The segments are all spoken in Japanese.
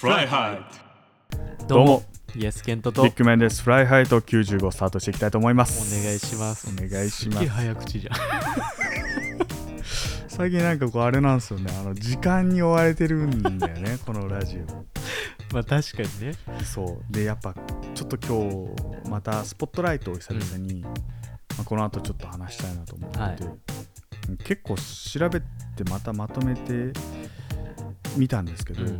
フライハどうもどうもイエスケントとビッグメンです。フライハイト95スタートしていきたいと思いまおす。願いしますお願いします。早口じゃん 最近なんかこうあれなんですよね。あの時間に追われてるんだよね、このラジまあ確かにねオ。そう。で、やっぱちょっと今日またスポットライトを久々に、まあ、この後ちょっと話したいなと思ってて、はい結構調べてまたまとめてみたんですけど、うんまあ、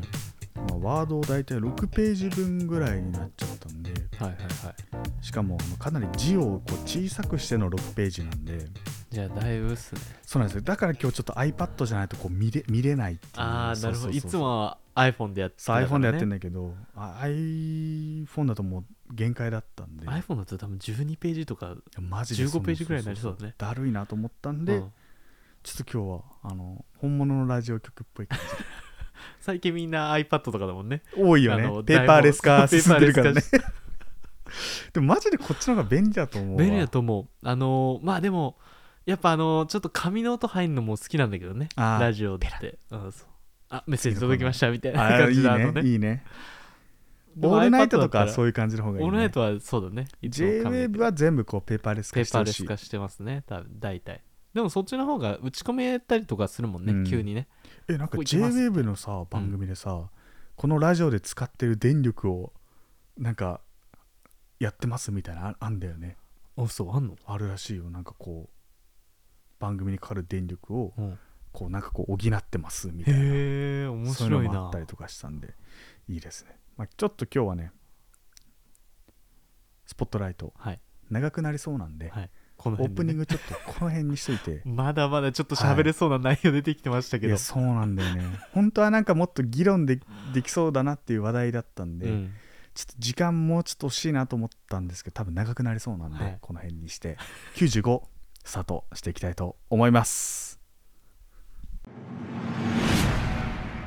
ワードを大体6ページ分ぐらいになっちゃったんで、はいはいはい。しかもかなり字をこう小さくしての6ページなんで。じゃあだいぶっすね。そうなんですよ。だから今日ちょっと iPad じゃないとこう見れ見れないっていう。ああなるほど。いつももは iPhone でやってそう iPhone でやってんだだけどあ iPhone だともう限界だったんで。iPhone だと多分12ページとかマジで15ページぐらいになりそうだね。だるいなと思ったんで、うん。ちょっと今日はあの本物のラジオ局っぽい感 最近みんな iPad とかだもんね。じ多いよあのねペーパーレス化進んでるからね。でもマジでこっちの方が便利だと思うわ。便利だと思う。あのーまあでもやっぱあのーちょっと紙の音入るのも好きなんだけどね。あー。ラジオって。うんそう。あメッセージ届きましたみたいなあいい感じのあのね。いいね。でもオールナイト iPad だとったらかそういう感じの方がいい、ね、オールナイトはそうだね。いつも紙で JWAVE は全部こうペーパーレスペーパー化してほしいレス化してますね。多分大体。でもそっちの方が打ち込めたりとかするもんね、うん。急にねえなんか JWAVE のさ番組でさ、このラジオで使ってる電力をなんかやってますみたいなああんだよね。あそうあんの、あるらしいよ。なんかこう番組にかかる電力をうん、こうなんかこう補ってますみたいな。へえ面白いな。もあったりとかしたんでいいですね、まあ、ちょっと今日はねスポットライトはい。長くなりそうなんで、はいこのオープニングちょっとこの辺にしといて。まだまだちょっと喋れそうな内容出てきてましたけど、い。やそうなんだよね。本当はなんかもっと議論でできそうだなっていう話題だったんで、うん。ちょっと時間もうちょっと欲しいなと思ったんですけど多分長くなりそうなんで、はい。この辺にして95スタートしていきたいと思います。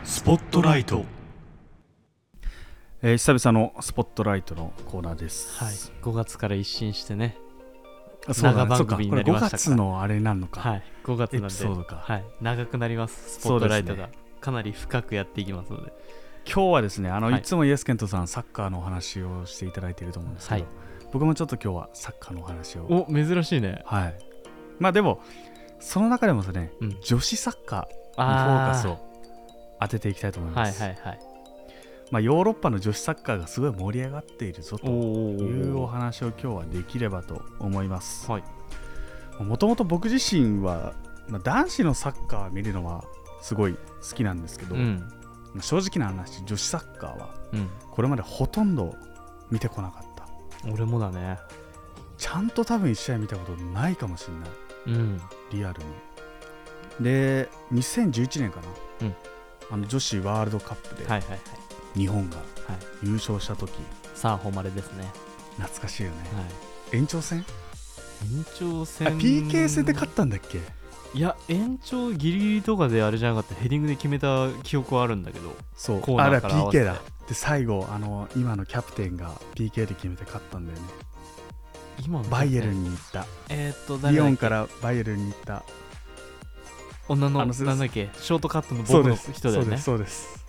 スポットライト。えー久々のスポットライトのコーナーです。はい。5月から一新してね長番組になりましたか？らそうか。これ5月のあれなのか、はい。5月なんで。エピソードか。はい、長くなります。スポットライトが、そうでかなり深くやっていきますので。今日はですねあの、はい。い、つもイエスケントさんサッカーのお話をしていただいていると思うんですけど、はい。僕もちょっと今日はサッカーのお話を。お珍しいね。はい。まあでもその中でもですね、うん。女子サッカーにフォーあカスを当てていきたいと思いはます、いはいはいまあ、ヨーロッパの女子サッカーがすごい盛り上がっているぞとおいうおお話を今日はできればと思います。はい。もともと僕自身は、まあ、男子のサッカーを見るのはすごい好きなんですけど、うん。まあ正直な話女子サッカーはうん。これまでほとんど見てこなかった。俺もだね。ちゃんと多分1試合見たことないかもしれない。うん。リアルに。で2011年かな、うん。あの女子ワールドカップで。はいはいはい日本がはい。優勝した時。さあ誉れですね。懐かしいよね、はい。延長戦？延長あ戦 PK 戦で勝ったんだっけ？いや延長ギリギリとかであれじゃなかった。ヘディングで決めた記憶はあるんだけど。そう。コーナーあれから合わせて。PK だ。で最後あの今のキャプテンが PK で決めて勝ったんだよね。今のバイエルンに行った。えーっとリオンからバイエルンに行った。女のなんだっけ？ショートカットの僕の人だよね。そうです。そうです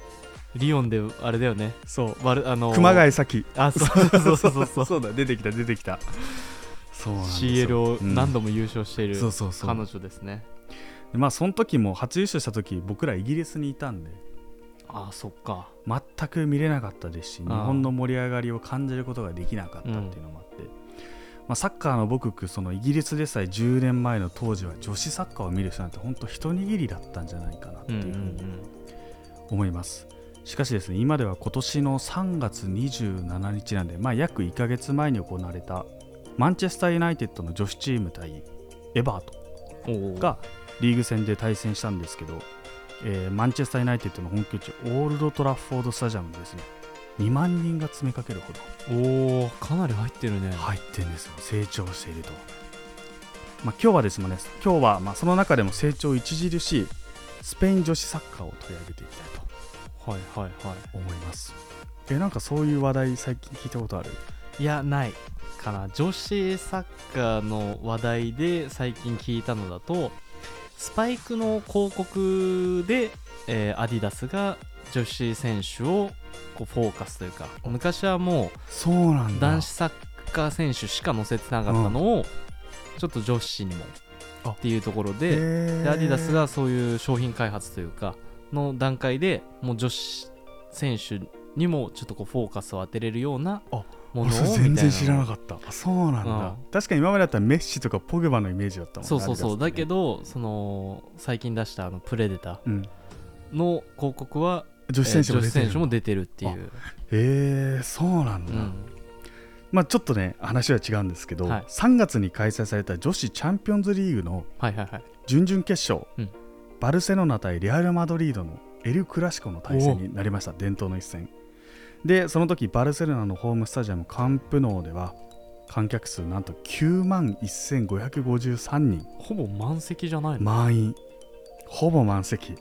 リオンであれだよね。そうわるあのー熊谷咲あそうそうそうそう。そう そうだ出てきた出てきた。そう CL をうん。何度も優勝しているそうそうそう。彼女ですね。でまあその時も初優勝した時僕らイギリスにいたんで。あそっか。全く見れなかったですし日本の盛り上がりを感じることができなかったっていうのもあって、まあ、サッカーの母国そのイギリスでさえ10年前の当時は女子サッカーを見る人なんて本当一握りだったんじゃないかなってうんいううふうにん。思います、しかしですね今では今年の3月27日なんで、まあ、約1ヶ月前に行われたマンチェスター・ユナイテッドの女子チーム対エバートがリーグ戦で対戦したんですけど、えーマンチェスター・ユナイテッドの本拠地オールド・トラッフォード・スタジアムにですね。2万人が詰めかけるほど。おーかなり入ってるね。入ってるんですよ。成長していると、まあ、今日はですね今日はまあその中でも成長著しいスペイン女子サッカーを取り上げていきたいとはいはいは思います。えなんかそういう話題最近聞いたことある？いいやないかな。女子サッカーの話題で最近聞いたのだとスパイクの広告で、えーアディダスが女子選手をこうフォーカスというか昔はもそうなんだ。う男子サッカー選手しか載せてなかったのを、ちょっと女子にもあっていうところででアディダスがそういう商品開発というかの段階でもう女子選手にもちょっとこうフォーカスを当てれるようなあものを全然知らなかった。あそうなんだ、うん。確かに今までだったらメッシとかポグバのイメージだったもんねそうそうそう。だけど、どその最近出したあのプレデタうん、の広告は女子選手も出てる。も出てるっていう、へえそうなんだ、うん。まあちょっとね話は違うんですけど、はい。3月に開催された女子チャンピオンズリーグのはいはいはい。準々決勝、うんバルセロナ対レアル・マドリードのエル・クラシコの対戦になりました伝統の一戦。でその時バルセロナのホームスタジアムカンプノーでは観客数なんと9万1553人。ほぼ満席じゃないの、満員。ほぼ満席。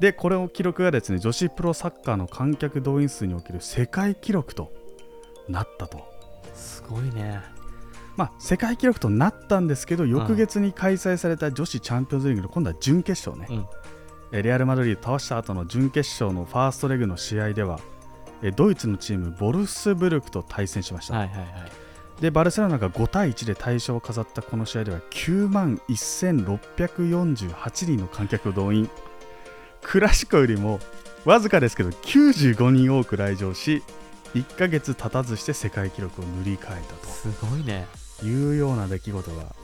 でこれを記録がですね女子プロサッカーの観客動員数における世界記録となったと。すごいねまあ世界記録となったんですけど翌月に開催された女子チャンピオンズリーグの今度は準決勝ね、うん。えレアル・マドリード倒した後の準決勝のファーストレグの試合ではえドイツのチームボルスブルクと対戦しました、はいはいはい。でバルセロナが5対1で大勝を飾ったこの試合では9万1648人の観客を動員。クラシコよりもわずかですけど95人多く来場し1ヶ月経たずして世界記録を塗り替えたすごいね。というような出来事が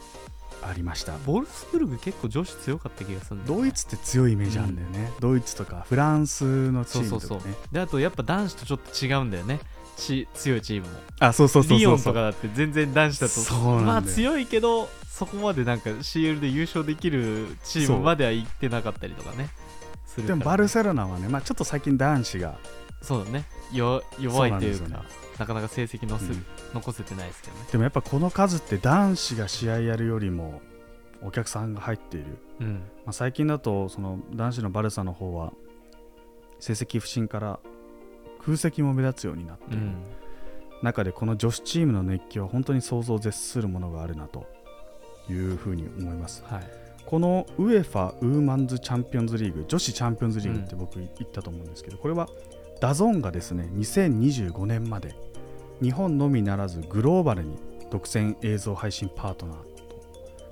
ありました。ボルスブルグ結構女子強かった気がするね。ドイツって強いイメージあるんだよね、ドイツとかフランスのチそうそうそう。ームとかねであとやっぱ男子とちょっと違うんだよね。ち強いチームも。あそうそうそうそうリヨンとかだって全然男子だとそうまあ強いけどそこまでなんか CL で優勝できるチーそうムまでは行ってなかったりとかね。するからでもバルセロナはね、まあ、ちょっと最近男子が、そうだね。よ弱いというか。そうなかなか成績のせ、うん。残せてないですけどね。でもやっぱこの数って男子が試合やるよりもお客さんが入っている、うん。まあ、最近だとその男子のバルサの方は成績不振から空席も目立つようになっている、うん。中でこの女子チームの熱気は本当に想像を絶するものがあるなというふうに思います。はい。このウエファウーマンズチャンピオンズリーグ女子チャンピオンズリーグって僕言ったと思うんですけど、これはダゾーンがですね。2025年まで日本のみならずグローバルに独占映像配信パートナーと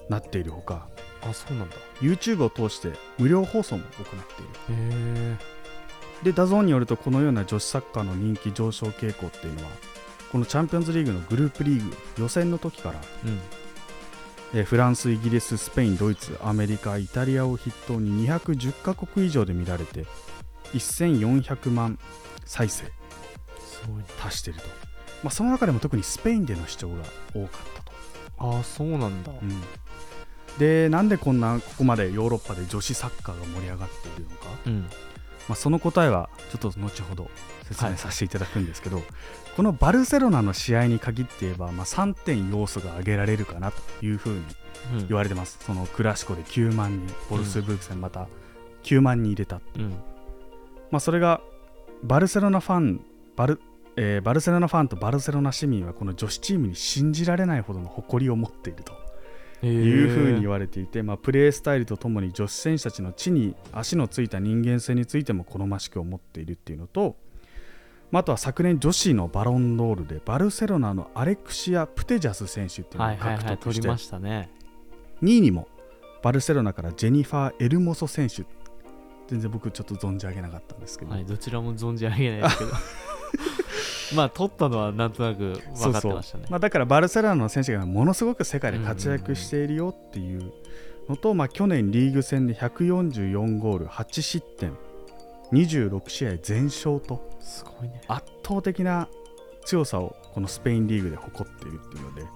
なっているほかあそうなんだ。YouTube を通して無料放送も行っている。へえでダゾーンによるとこのような女子サッカーの人気上昇傾向っていうのはこのチャンピオンズリーグのグループリーグ予選の時からうん。えーフランス、イギリス、スペイン、ドイツ、アメリカ、イタリアを筆頭に210カ国以上で見られて1400万再生達していると、まあ、その中でも特にスペインでの視聴が多かったと、ああそうなんだ。うん。でなんでこんなここまでヨーロッパで女子サッカーが盛り上がっているのか、うん。まあ、その答えはちょっと後ほど説明させていただくんですけど、このバルセロナの試合に限って言えば、まあ、3点要素が挙げられるかなというふうにうん。言われてます、そのクラシコで9万人、ボルスブルク戦また9万人入れた、うん。まあ、それがバルセロナファンバル、えーバルセロナファンとバルセロナ市民はこの女子チームに信じられないほどの誇りを持っているというふうに言われていて、まあ、プレースタイルとともに女子選手たちの地に足のついた人間性についても好ましく思っているっていうのと、まあ、あとは昨年女子のバロンドールでバルセロナのアレクシア・プテジャス選手っていうのをはいはいはい獲得して、取りましたね2位にもバルセロナからジェニファー・エルモソ選手。全然僕ちょっと存じ上げなかったんですけど、はいどちらも存じ上げないですけど まあ取ったのはなんとなく分かってましたね。まあ、だからバルセロナの選手がものすごく世界で活躍しているよっていうのと、まあ、去年リーグ戦で144ゴール8失点26試合全勝とすごいね。圧倒的な強さをこのスペインリーグで誇っているっていうので、ま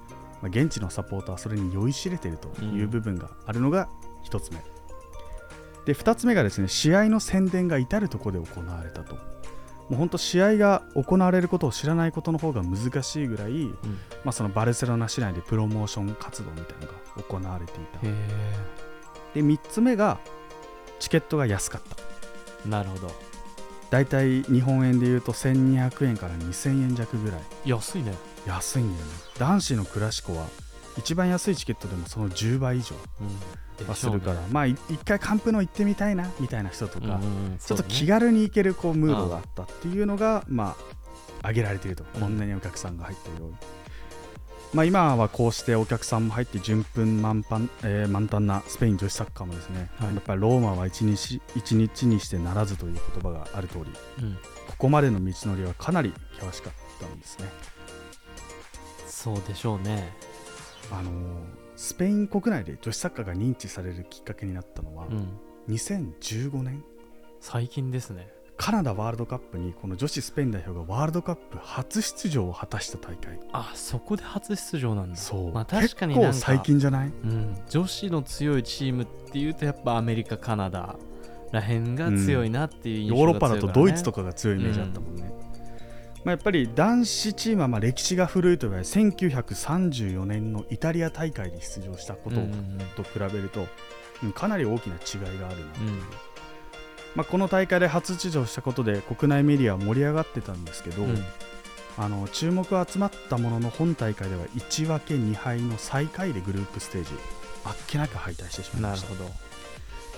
あ、現地のサポーターはそれに酔いしれているという部分があるのが1つ目、で2つ目がですね試合の宣伝が至るところで行われたともう本当試合が行われることを知らないことの方が難しいぐらい、うん。まあ、そのバルセロナ市内でプロモーション活動みたいなのが行われていた。へで3つ目がチケットが安かった。えなるほど。だいたい日本円でいうと1200円から2000円弱ぐらい。安いね。安いんだよね。男子のクラシコは一番安いチケットでもその10倍以上うん。はするから、まあい一回カンプノ行ってみたいなみたいな人とか、うんうんうんちょっと気軽に行けるこうムードがあったっていうのが、まあ、挙げられていると、うん。こんなにお客さんが入っているように。まあ、今はこうしてお客さんも入って順風満帆、えー満タンなスペイン女子サッカーもですね、はい。やっぱりローマは一日一日にしてならずという言葉がある通りねうん。ここまでの道のりはかなり険しかったんですね。そうでしょうねあのースペイン国内で女子サッカーが認知されるきっかけになったのは、うん。2015年。最近ですね。カナダワールドカップにこの女子スペイン代表がワールドカップ初出場を果たした大会。あそこで初出場なんだ。そう、まあ確かに結構最近じゃない？うん、女子の強いチームっていうとやっぱアメリカカナダらへんが強いなっていう印象ヨーロッパだとドイツとかが強いイメージあったもんね、まあ、やっぱり男子チームはまあ歴史が古いと言われ1934年のイタリア大会に出場したことと比べると、うんかなり大きな違いがあるな、う。ん。まあ、この大会で初出場したことで国内メディアは盛り上がってたんですけど、うん。あの注目は集まったものの本大会では1分け2敗の最下位でグループステージあっけなく敗退してしまいました。なるほど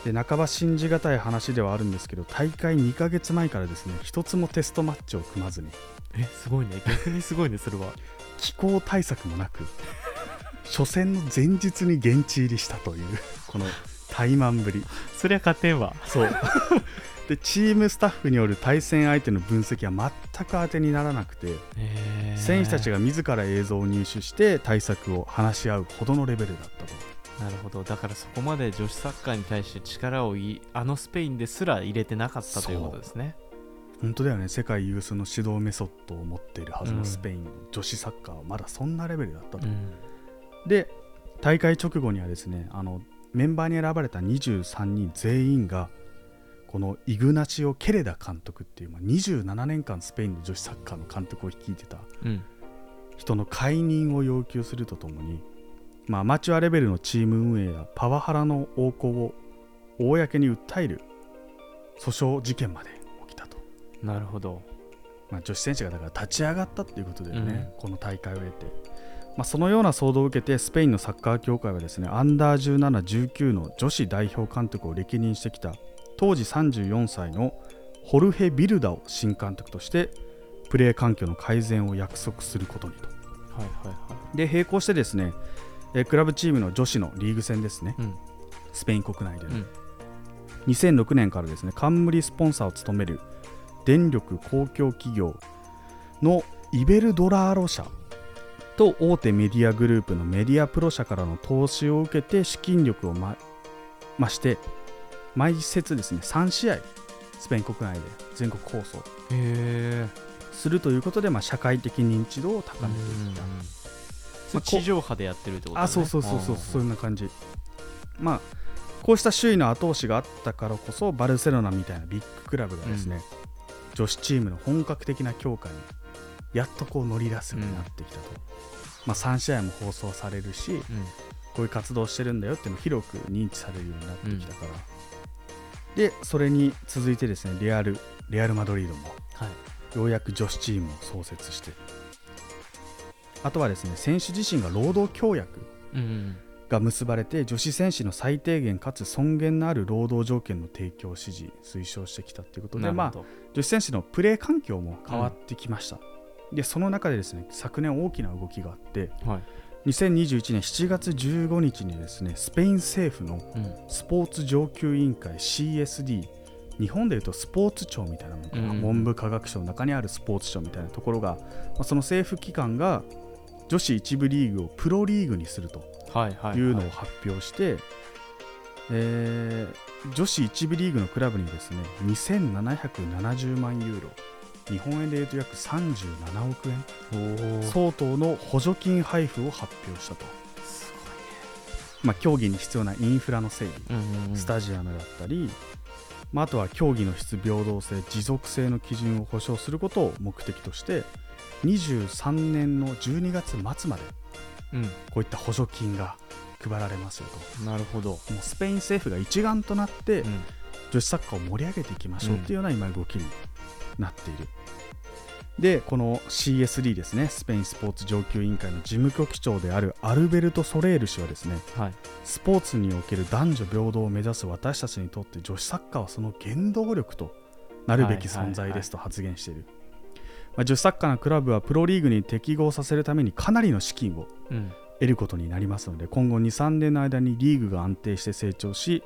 で半ば信じがたい話ではあるんですけど大会2ヶ月前からですね一つもテストマッチを組まずに。えすごいね。逆にすごいねそれは。気候対策もなく初戦の前日に現地入りしたというこの怠慢ぶり。そりゃ勝てんわ。そう。でチームスタッフによる対戦相手の分析は全く当てにならなくて選手たちがが自ら映像を入手して対策を話し合うほどのレベルだったとなるほど。だからそこまで女子サッカーに対して力をいあのスペインですら入れてなかったということですね。本当だよね。世界有数の指導メソッドを持っているはずうんのスペイン。の女子サッカーはまだそんなレベルだったと、うん。で大会直後にはですねあのメンバーに選ばれた23人全員がこのイグナチオ・ケレダ監督っていう、まあ、27年間スペインの女子サッカーの監督を率いてたうん。人の解任を要求するとともに、まあ、アマチュアレベルのチーム運営やパワハラの横行を公に訴える訴訟事件まで起きたと、なるほど。まあ、女子選手がだから立ち上がったっていうことだよね、この大会を経て、まあ、そのような騒動を受けてスペインのサッカー協会はですねアンダー17、19の女子代表監督を歴任してきた当時34歳のホルヘ・ビルダを新監督としてプレー環境の改善を約束することにと。はいはいはで並行してですね、えークラブチームの女子のリーグ戦ですね、いうん。スペイン国内での、うん。2006年からですね冠スポンサーを務める電力公共企業のイベルドラーロ社と大手メディアグループのメディアプロ社からの投資を受けて資金力をま増して毎節ですね3試合スペイン国内で全国放送するということで、まあ、社会的認知度を高めていった、それ地上波でやってるってことね。あそうそうそうそうそうん。んな感じ。まあこうした周囲の後押しがあったからこそバルセロナみたいなビッグクラブがですね、女子チームの本格的な強化にやっとこう乗り出すようになってきたと、まあ、3試合も放送されるしうん。こういう活動をしてるんだよっていうのを広く認知されるようになってきたから、でそれに続いてですねレアルレアル・マドリードもはい。ようやく女子チームを創設してあとはですね選手自身が労働協約うんが結ばれて女子選手の最低限かつ尊厳のある労働条件の提供を支持推奨してきたということで、まあ、女子選手のプレー環境も変わってきました、でその中でですね昨年大きな動きがあってはい。2021年7月15日にですねスペイン政府のうん。スポーツ上級委員会 CSD 日本でいうとスポーツ庁みたいなものうん。文部科学省の中にあるスポーツ庁みたいなところが、まあ、その政府機関が女子一部リーグをプロリーグにするとはいうのを発表して、えー女子一部リーグのクラブにですね2770万ユーロ日本円でいうと約37億円相当の補助金配布を発表したと、まあ、競技に必要なインフラの整備ごいねうんうん。スタジアムだったり、まあ、あとは競技の質平等性持続性の基準を保障することを目的として23年の12月末までうん。こういった補助金が配られますよと。なるほど。もうスペイン政府が一丸となってうん。女子サッカーを盛り上げていきましょうっていうような今動きになっている。でこの CSD ですね。スペインスポーツ上級委員会の事務局長であるアルベルト・ソレール氏はですねはい。スポーツにおける男女平等を目指す私たちにとって女子サッカーはその原動力となるべき存在ですと発言している、まあ、女子サッカーのクラブはプロリーグに適合させるためにかなりの資金をうん。得ることになりますので今後23年の間にリーグが安定して成長し、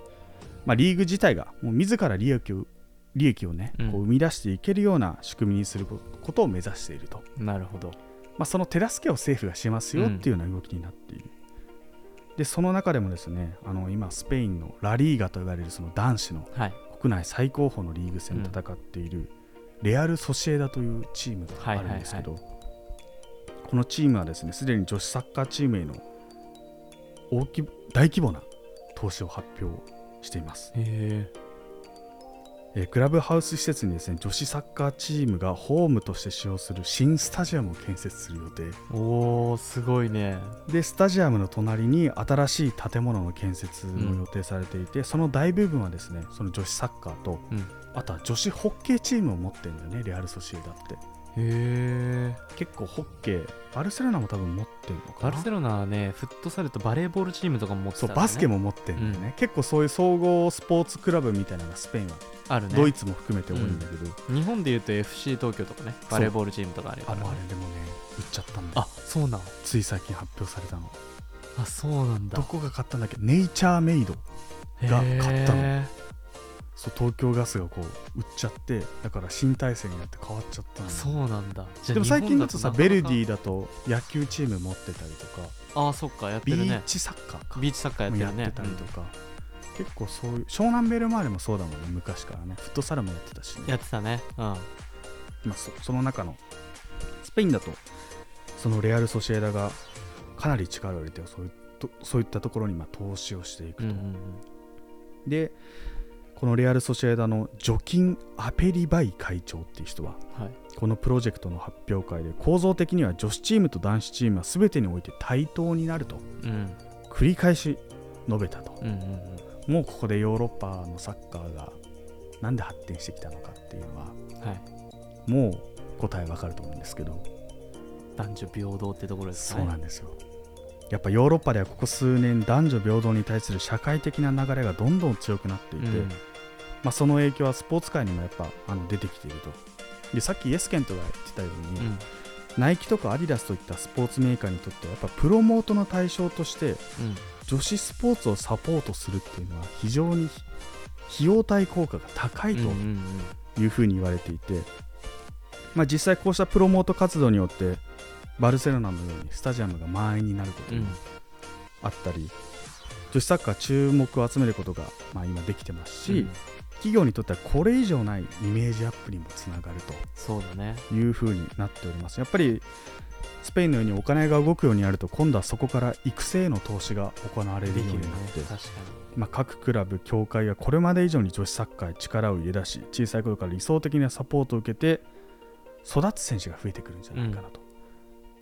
まあ、リーグ自体がもう自ら利益を利益をね、うん。こう生み出していけるような仕組みにすることを目指していると、なるほど。まあ、その手助けを政府がしますようんっていうような動きになっている、でその中でもですねあの今スペインのラリーガと言われるその男子のはい。国内最高峰のリーグ戦で戦っているレアル・ソシエダというチームがあるんですけど、このチームはですねすでに女子サッカーチームへの大き大規模な投資を発表しています、へえークラブハウス施設にですね女子サッカーチームがホームとして使用する新スタジアムを建設する予定。えおおすごいね。でスタジアムの隣に新しい建物の建設も予定されていて、その大部分はですねその女子サッカーと、うん。あとは女子ホッケーチームを持ってるんだよねレアル・ソシエダってへえ結構ホッケーバルセロナも多分持ってるのかな？バルセロナはねフットサルとバレーボールチームとかも持ってたそうバスケも持ってるんだよね、結構そういう総合スポーツクラブみたいなのがスペインは、あるね。ドイツも含めて多いんだけど、日本でいうと FC 東京とかねバレーボールチームとかあるかあら、ね、のあれでもね売っちゃったんだよあそうなん。つい最近発表されたの。あそうなんだ。どこが買ったんだっけ？ネイチャーメイドが買ったの。へそう東京ガスがこう売っちゃってだから新体制になって変わっちゃったそうなんだ。でも最近だとさベルディだと野球チーム持ってたりとか。ああそっかやってビるね。ーチサッカーか。ビーチサッカーやってるね。もやってたりとか、結構そういう湘南ベルマーレもそうだもんね昔からね。フットサルもやってたしね、やってたね。うん。まあ、そその中のスペインだとそのレアル・ソシエダがかなり力を入れてそういそういったところにまあ投資をしていくと、うんうん。でこのレアル・ソシエダのジョキン・アペリバイ会長っていう人はうんはい。このプロジェクトの発表会で構造的には女子チームと男子チームは全てにおいて対等になるとうん。繰り返し述べたと。うんうんうん。もうここでヨーロッパのサッカーがなんで発展してきたのかっていうのははい。もう答えわかると思うんですけど。男女平等ってところですね。そうなんですよ。やっぱヨーロッパではここ数年男女平等に対する社会的な流れがどんどん強くなっていて、うんまあ、その影響はスポーツ界にもやっぱあの出てきていると。でさっきイエスケントが言ってたように、うん。ナイキとかアディダスといったスポーツメーカーにとってはやっぱプロモートの対象としてうん。女子スポーツをサポートするっていうのは非常に費用対効果が高いとうんうんうん。いうふうに言われていて、まあ、実際こうしたプロモート活動によってバルセロナのようにスタジアムが満員になることもあったり、女子サッカー注目を集めることが、まあ、今できてますし、企業にとってはこれ以上ないイメージアップにもつながるというふうになっております。やっぱりスペインのようにお金が動くようになると今度はそこから育成への投資が行われるようになって、確かまあ、各クラブ、協会がこれまで以上に女子サッカーへ力を入れ出し小さい頃から理想的なサポートを受けて育つ選手が増えてくるんじゃないかなと、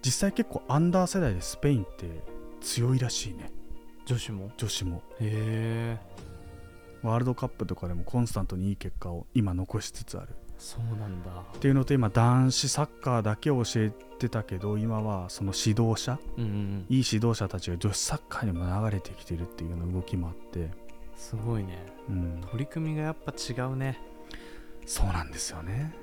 実際結構アンダー世代でスペインって強いらしいね。に女子も？女子も。へえワールドカップとかでもコンスタントにいい結果を今残しつつある。そうなんだ。っていうのと今男子サッカーだけを教えてたけど今はその指導者うんうんうん。いい指導者たちが女子サッカーにも流れてきてるっていうような動きもあって、すごいね。うん、取り組みがやっぱ違うね。そうなんですよね。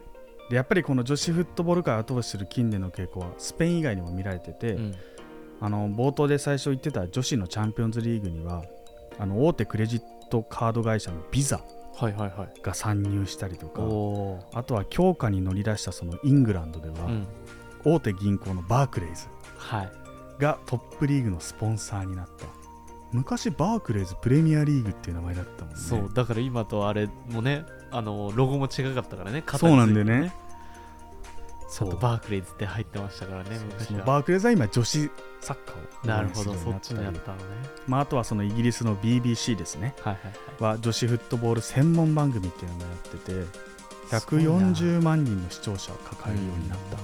でやっぱりこの女子フットボール界を後押しする近年の傾向はスペイン以外にも見られてて、うん。あの冒頭で最初言ってた女子のチャンピオンズリーグにはあの大手クレジットカード会社のビザはいはいはい。が参入したりとかおおあとは強化に乗り出したそのイングランドでは、ーうん。大手銀行のバークレイズはい。がトップリーグのスポンサーになった。昔バークレイズプレミアリーグっていう名前だったもんね。そうだから今とあれもねあのロゴも違かったからね肩そうなんについてだよねちゃんとバークレイズって入ってましたからねそ昔は。のバークレイズは今女子サッカーを。なるほど。そっちにったのね。まあ、あとはそのイギリスの BBC ですね。はいはいはい。は女子フットボール専門番組っていうのもやっててすごいな140万人の視聴者を抱えるようになった、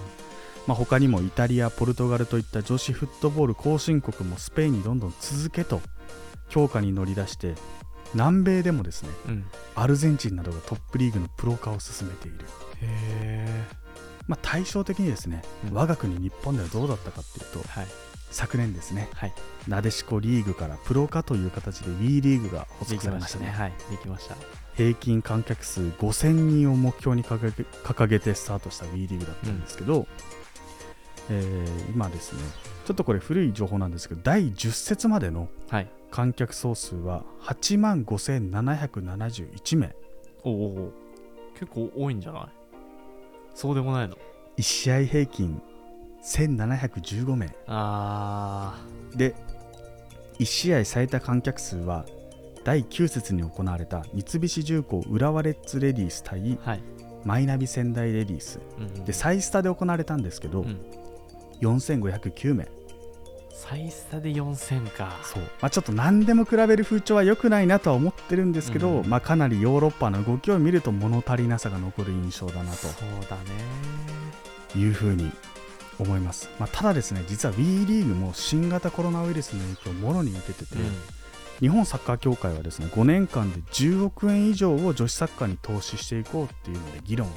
まあ、他にもイタリアポルトガルといった女子フットボール後進国もスペインにどんどん続けと強化に乗り出して南米でもですねうん。アルゼンチンなどがトップリーグのプロ化を進めている、へえまあ、対照的にですね、うん。我が国日本ではどうだったかっていうとはい。昨年ですねはい。なでしこリーグからプロ化という形で WE リーグが発足されましね。ましたたね。はい。できました。平均観客数5000人を目標に掲げ掲げてスタートした WE リーグだったんですけど、えー今ですねちょっとこれ古い情報なんですけど第10節までのはい。観客総数は8万5771名。おおお結構多いんじゃない？そうでもないの。1試合平均1715名。あで1試合最多観客数は第9節に行われた三菱重工浦和レッズレディース対ーはい、マイナビ仙台レディース。うんでサイスタで行われたんですけど、うん。4509名サイスタで4000か。そう、まあ、ちょっと何でも比べる風潮は良くないなとは思ってるんですけど、うん。まあ、かなりヨーロッパの動きを見ると物足りなさが残る印象だなそうだね。というふうに思います、まあ、ただですね実は WE リーグも新型コロナウイルスの影響をもろに受けてて、日本サッカー協会はですね5年間で10億円以上を女子サッカーに投資していこうっていうので議論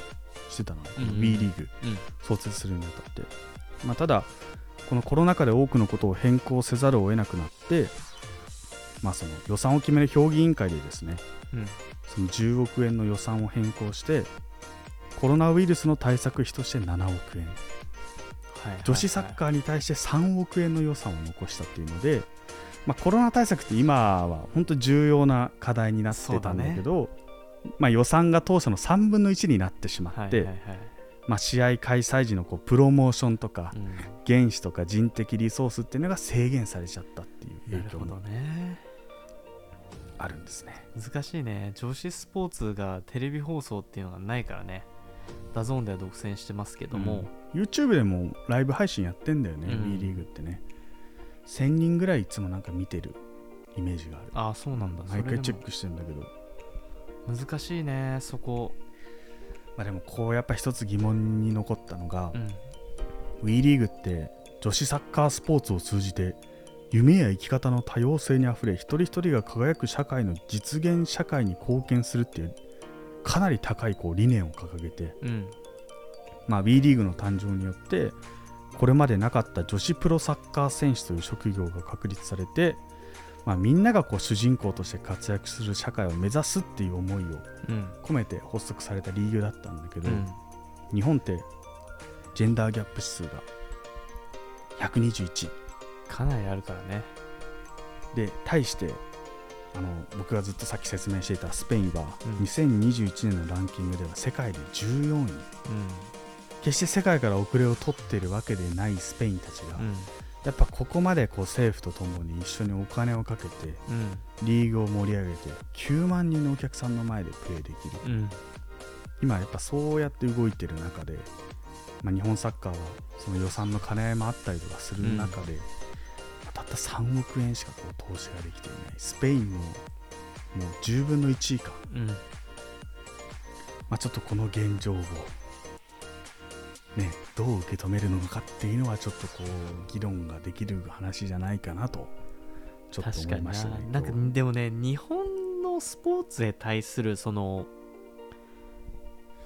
してたの、このうん。WE リーグうん。うん。創設するにあたって、まあ、ただこのコロナ禍で多くのことを変更せざるを得なくなって、まあ、その予算を決める評議委員会でですねうん。その10億円の予算を変更してコロナウイルスの対策費として7億円。はい女子サッカーに対して3億円の予算を残したっていうので、まあ、コロナ対策って今は本当に重要な課題になってたんだけどまあ、予算が当初の3分の1になってしまって、はいはいはいまあ、試合開催時のこうプロモーションとかうん。原資とか人的リソースっていうのが制限されちゃったっていう影響もねあるんですね。難しいね。女子スポーツがテレビ放送っていうのがないからね。 DAZN では独占してますけども、うん。YouTube でもライブ配信やってんだよね、うん。リーグってね。1000人ぐらいいつもなんか見てるイメージがある。ああそうなんだ。毎回チェッククしてるんだけど、難しいねそこまあ、でもこうやっぱ一つ疑問に残ったのがう、ん。WE リーグって女子サッカースポーツを通じて夢や生き方の多様性にあふれ一人一人が輝く社会の実現社会に貢献するっていうかなり高いこう理念を掲げてうんまあ、WE リーグの誕生によってこれまでなかった女子プロサッカー選手という職業が確立されて、まあ、みんながこう主人公として活躍する社会を目指すっていう思いをうん。込めて発足されたリーグだったんだけど、うん。日本ってジェンダーギャップ指数が121かなりあるからね。で対してあの僕がずっとさっき説明していたスペインはうん。2021年のランキングでは世界で14位。うん。決して世界から遅れを取っているわけでないスペインたちが、うんやっぱここまでこう政府とともに一緒にお金をかけてうん。リーグを盛り上げて9万人のお客さんの前でプレーできる。うん。今やっぱそうやって動いてる中で、まあ、日本サッカーはその予算の兼ね合いもあったりとかする中で、まあたった3億円しかこう投資ができていない。スペインのもう10分の1以下、うん。まあ、ちょっとこの現状を、ね、どう受け止めるのかっていうのはちょっとこう議論ができる話じゃないかなとちょっと思いましたね。な。んかでもね日本のスポーツへ対するその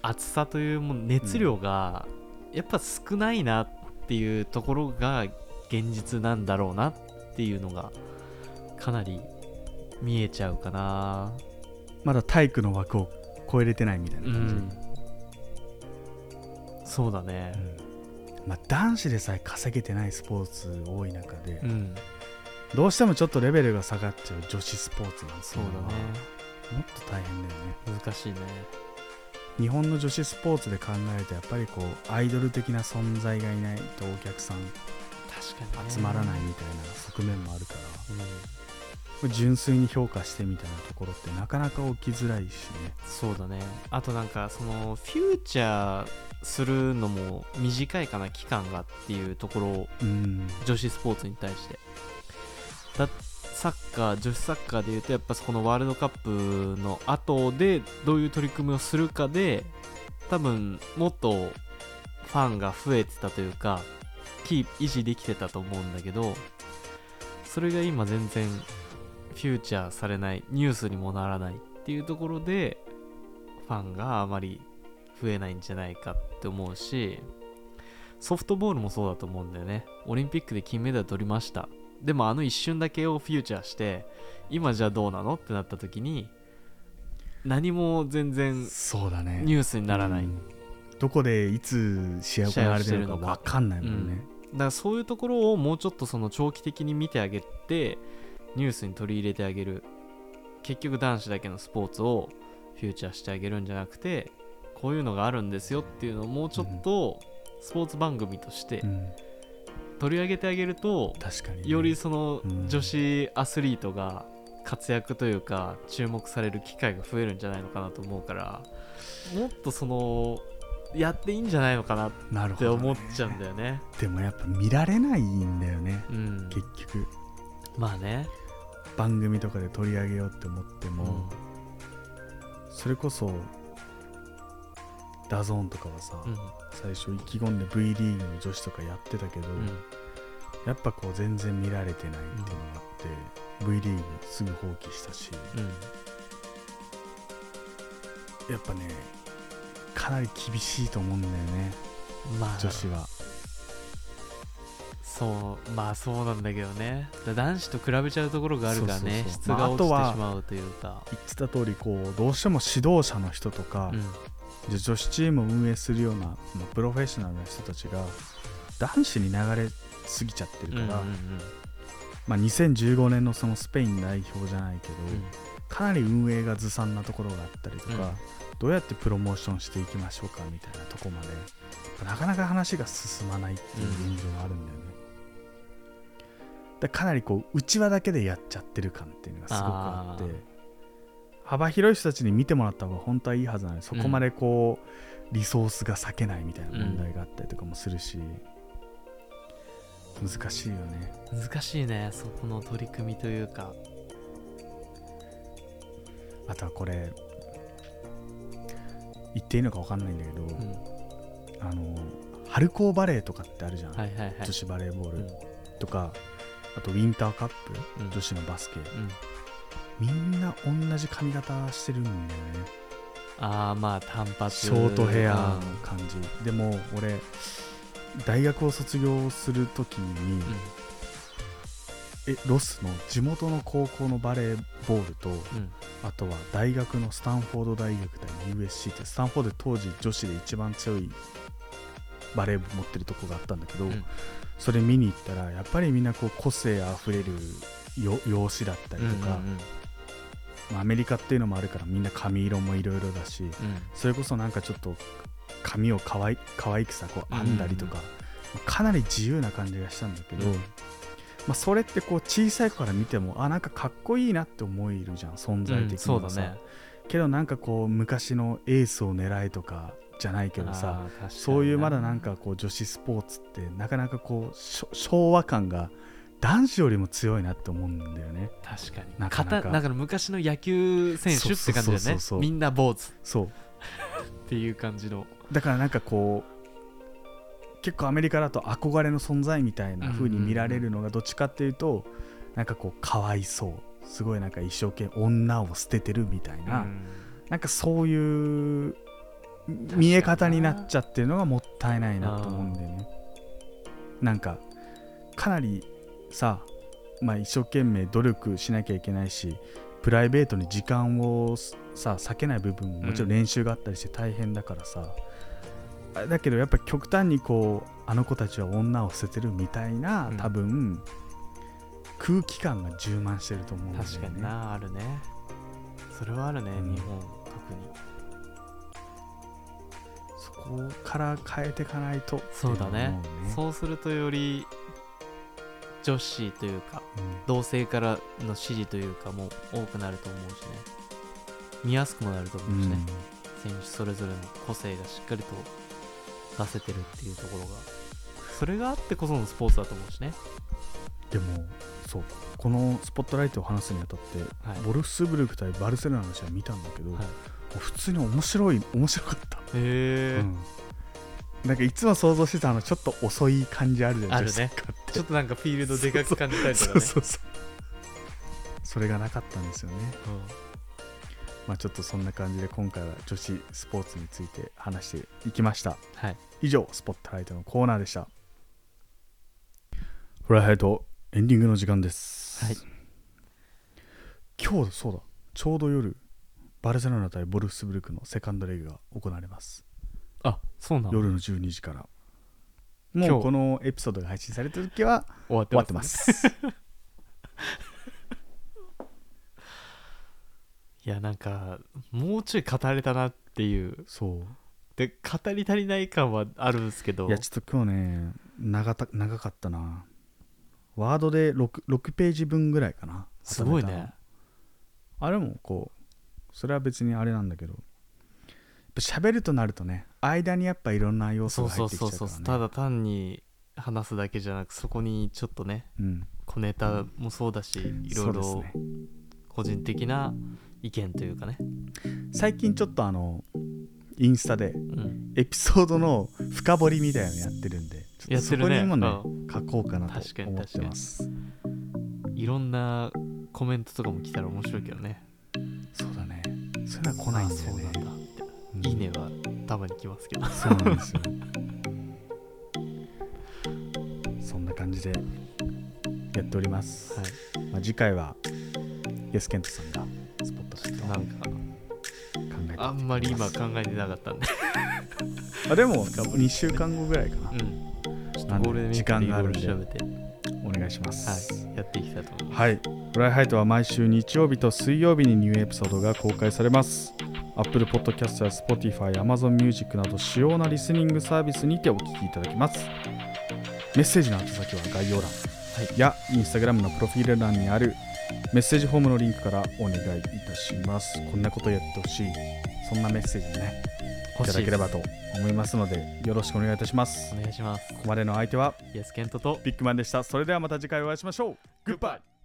熱さというもの熱量がやっぱ少ないなっていうところが現実なんだろうなっていうのがかなり見えちゃうかな。まだ体育の枠を超えれてないみたいなう感じ、んそうだね。まあ、男子でさえ稼げてないスポーツ多い中で、うん。どうしてもちょっとレベルが下がっちゃう女子スポーツなんですそうだね。もっと大変だよね。難しいね。日本の女子スポーツで考えるとやっぱりこうアイドル的な存在がいないとお客さん集まらないみたいな側面もあるから。うん純粋に評価してみたいなところってなかなか起きづらいしね。そうだね。あとなんかそのフューチャーするのも短いかな期間がっていうところうん。女子スポーツに対して。だサッカー女子サッカーでいうとやっぱそこのワールドカップの後でどういう取り組みをするかで多分もっとファンが増えてたというかキープ維持できてたと思うんだけどそれが今全然フューチャーされないニュースにもならないっていうところでファンがあまり増えないんじゃないかって思うしソフトボールもそうだと思うんだよね。オリンピックで金メダル取りました。でもあの一瞬だけをフューチャーして今じゃあどうなのってなった時に何も全然そうだね。ニュースにならない、うん。どこでいつ試合行われてるのか分かんないもんね、だからそういうところをもうちょっとその長期的に見てあげてニュースに取り入れてあげる。結局男子だけのスポーツをフューチャーしてあげるんじゃなくてこういうのがあるんですよっていうのをもうちょっとスポーツ番組としてうん。取り上げてあげると確かにね、よりそのうん。女子アスリートが活躍というか注目される機会が増えるんじゃないのかなと思うからもっとそのやっていいんじゃないのかなって思っちゃうんだよね。でもやっぱ見られないんだよね。うん。結局まあね。番組とかで取り上げようって思っても、うん。それこそ DAZN とかはさ、うん。最初意気込んで V リーグの女子とかやってたけど、うん。やっぱこう全然見られてないっていうのがあって、V リーグすぐ放棄したしうん。やっぱねかなり厳しいと思うんだよねまあ女子はそうまあそうなんだけどね。だ男子と比べちゃうところがあるからね。質が落ちてしまうというか、言ってた通りこうどうしても指導者の人とか、うん。女子チームを運営するような、まあプロフェッショナルな人たちが男子に流れすぎちゃってるから、うんうんうん。まあ、2015年のそのスペイン代表じゃないけど、かなり運営がずさんなところがあったりとか、うん。どうやってプロモーションしていきましょうかみたいなところまでなかなか話が進まないっていう現状があるんだよね、だかなりこう内輪だけでやっちゃってる感っていうのがすごくあって幅広い人たちに見てもらった方が本当はいいはずなのにそこまでこう、リソースが割けないみたいな問題があったりとかもするし、難しいよね。難しいねそこの取り組みというか。あとはこれ言っていいのか分かんないんだけど、うん。あの春高バレーとかってあるじゃん、はいはいはい。女子バレーボールうん。とか、あとウィンターカップ、うん。女子のバスケ。うん。みんな同じ髪型してるんだよね。ああまあ単発。ショートヘアの感じ、でも俺大学を卒業するときに、うん。えロスの地元の高校のバレーボールとうん。あとは大学のスタンフォード大学対 USC ってスタンフォードで当時女子で一番強いバレー部持ってるとこがあったんだけど、うん。それ見に行ったらやっぱりみんなこう個性あふれるよ容姿だったりとか、うんうんまあアメリカっていうのもあるからみんな髪色もいろいろだしうん。それこそなんかちょっと髪をかわい可愛くさこう編んだりとか、うんまあかなり自由な感じがしたんだけど、うん。まあ、それってこう小さい子から見てもあなんかかっこいいなって思えるじゃん存在的にはさ、そうだね。けどなんかこう昔のエースを狙えとかじゃないけどさそういうまだなんかこう女子スポーツってなかなかこう昭和感が男子よりも強いなって思うんだよね。確かに。なかなか。型だから昔の野球選手って感じだよね。みんな坊主。っそう。ていう感じの。だからなんかこう結構アメリカだと憧れの存在みたいな風に見られるのがどっちかっていうとなんかこうかわいそうすごいなんか一生懸命女を捨ててるみたいな、うん。なんかそういう見え方になっちゃってるのがもったいないなと思うんだよね。なんかかなりさ、まあ、一生懸命努力しなきゃいけないしプライベートに時間をさ避けない部分ももちろん練習があったりして大変だからさ、あだけどやっぱ極端にこうあの子たちは女を捨ててるみたいな、うん。多分空気感が充満してると思うんだよね。確かになあるね。それはあるね、うん。日本特に。そこから変えていかないと。そうだね。ね。そうするとより女子というかうん。同性からの支持というかも多くなると思うしね。見やすくもなると思うしね、選手それぞれの個性がしっかりと出せてるっていうところが。それがあってこそのスポーツだと思うしね。でもそう。このスポットライトを話すにあたって、はい。ボルフスブルク対バルセロナの試合見たんだけど、はい普通に面白い面白かった、へえ、うん。なんかいつも想像してたあのちょっと遅い感じあるじゃんあるね女子サッカーって。ちょっとなんかフィールドでかく感じたりとかね。そうそうそう。それがなかったんですよね。まあちょっとそんな感じで今回は女子スポーツについて話していきました。はい。以上スポットライトのコーナーでした。フライハイトエンディングの時間です。はい。今日そうだ。ちょうど夜バルセロナ対ボルフスブルクのセカンドレグが行われます。あそうなの夜の12時から。もうこのエピソードが配信された時は終わってますってます。いやなんかもうちょい語れたなっていう。そう。で語り足りない感はあるんですけど。いやちょっと今日ね長た長かったな。ワードで 6, 6ページ分ぐらいかな。すごいね。たあれもこうそれは別にあれなんだけど。喋るとなるとね間にやっぱいろんな要素そうが入そうそうそうってきちゃう。からねただ単に話すだけじゃなくそこにちょっとねうん。小ネタもそうだしいろいろそうですね。個人的な意見というかね。最近ちょっとあのインスタでうん。エピソードの深掘りみたいなのやってるんでちょっとそこにもねう書こうかなと思ってます。いろんなコメントとかも来たら面白いけどね来ないんだよね。いいねはたまに来ますけど。そうなんですよ。そんな感じでやっております、はい。まあ、次回はイエスケントさんがスポットライトなんかえてあんまり今考えてなかったんで。あでも2週間後ぐらいかな、うん。ちょっなんでとゴールデンウィークでい時間があるんでろい。ろ調べてお願いします。はい。やっていきたいと思います。はい、フライハイトは毎週日曜日と水曜日にニューエピソードが公開されます。Apple Podcast や Spotify、Amazon Music など主要なリスニングサービスにてお聞きいただけます。メッセージの宛先は概要欄、はいや Instagram のプロフィール欄にあるメッセージフォームのリンクからお願いいたします。こんなことやってほしい、そんなメッセージね、いただければと思いますので、よろしくお願いいたします。お願いしますここまでの相手はイエスケントとビッグマンでした。それではまた次回お会いしましょう。グッバイ